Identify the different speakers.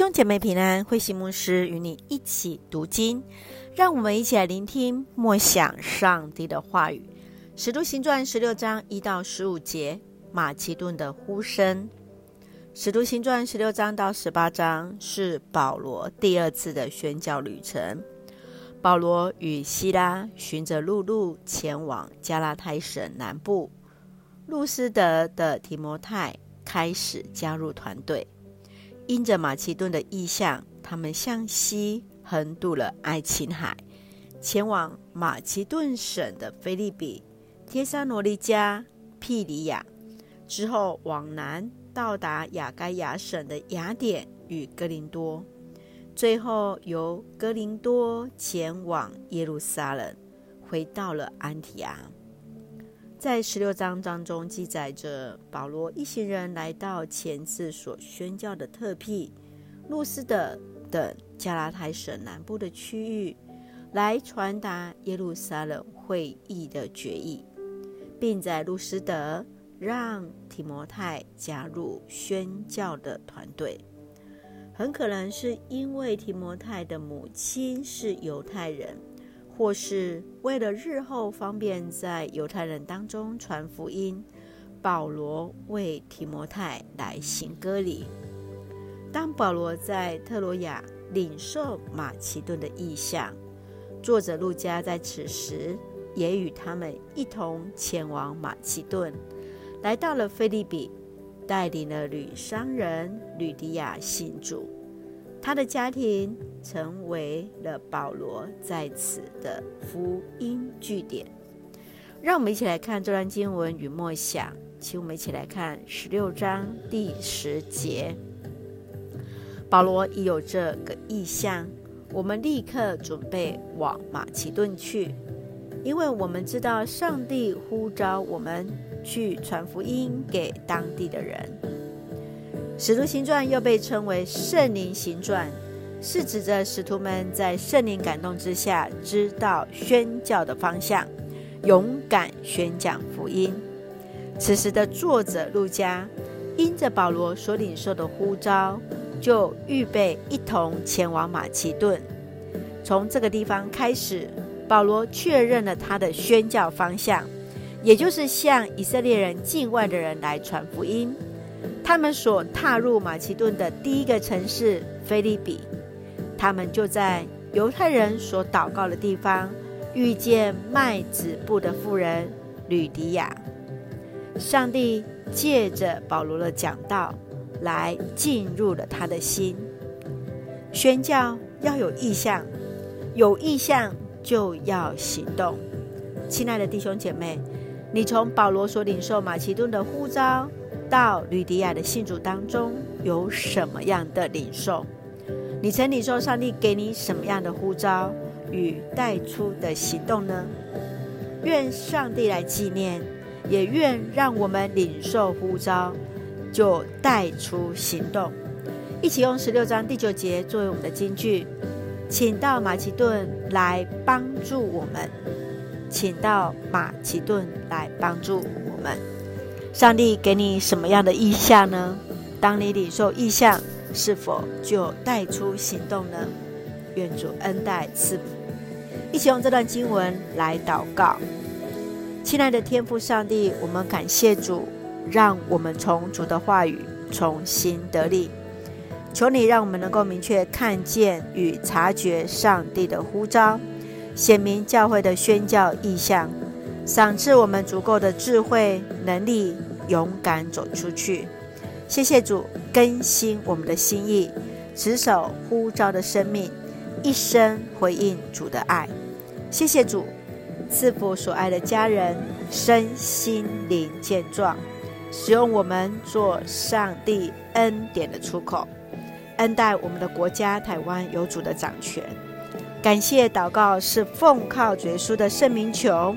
Speaker 1: 兄姐妹平安，慧心牧师与你一起读经，让我们一起来聆听默想上帝的话语。使徒行传十六章一到十五节，马其顿的呼声。使徒行传十六章到十八章是保罗第二次的宣教旅程。保罗与西拉循着陆路前往加拉太省南部，路斯德的提摩太开始加入团队。因着马其顿的意向，他们向西横渡了爱琴海，前往马其顿省的菲利比、帖撒罗尼加、庇里亚，之后往南到达雅盖亚省的雅典与哥林多，最后由哥林多前往耶路撒冷，回到了安提阿。在十六章当中记载着保罗一行人来到前次所宣教的特庇、路斯德等加拉太省南部的区域，来传达耶路撒冷会议的决议，并在路斯德让提摩太加入宣教的团队。很可能是因为提摩太的母亲是犹太人。或是为了日后方便在犹太人当中传福音，保罗为提摩太来行割礼。当保罗在特罗亚领受马其顿的意向，作者路加在此时也与他们一同前往马其顿，来到了腓立比，带领了女商人吕底亚信主。他的家庭成为了保罗在此的福音据点。让我们一起来看这段经文与默想，请我们一起来看十六章第十节。保罗已有这个意向，我们立刻准备往马其顿去，因为我们知道上帝呼召我们去传福音给当地的人。使徒行传又被称为圣灵行传，是指着使徒们在圣灵感动之下，知道宣教的方向，勇敢宣讲福音。此时的作者路加，因着保罗所领受的呼召，就预备一同前往马其顿。从这个地方开始，保罗确认了他的宣教方向，也就是向以色列人境外的人来传福音。他们所踏入马其顿的第一个城市腓立比，他们就在犹太人所祷告的地方遇见卖子布的妇人吕迪亚。上帝借着保罗的讲道来进入了他的心。宣教要有意向，有意向就要行动。亲爱的弟兄姐妹，你从保罗所领受马其顿的呼召，到吕迪亚的信主当中有什么样的领受？你曾领受上帝给你什么样的呼召与带出的行动呢？愿上帝来纪念，也愿让我们领受呼召就带出行动。一起用十六章第九节作为我们的金句，请到马其顿来帮助我们，请到马其顿来帮助我们。上帝给你什么样的意向呢？当你领受意向，是否就带出行动呢？愿主恩待赐福，一起用这段经文来祷告。亲爱的天父上帝，我们感谢主，让我们从主的话语重新得力。求你让我们能够明确看见与察觉上帝的呼召，显明教会的宣教意向。赏赐我们足够的智慧、能力，勇敢走出去。谢谢主更新我们的心意，持守呼召的生命，一生回应主的爱。谢谢主赐福所爱的家人身心灵健壮，使用我们做上帝恩典的出口，恩待我们的国家台湾有主的掌权。感谢祷告是奉靠主耶稣的圣名求。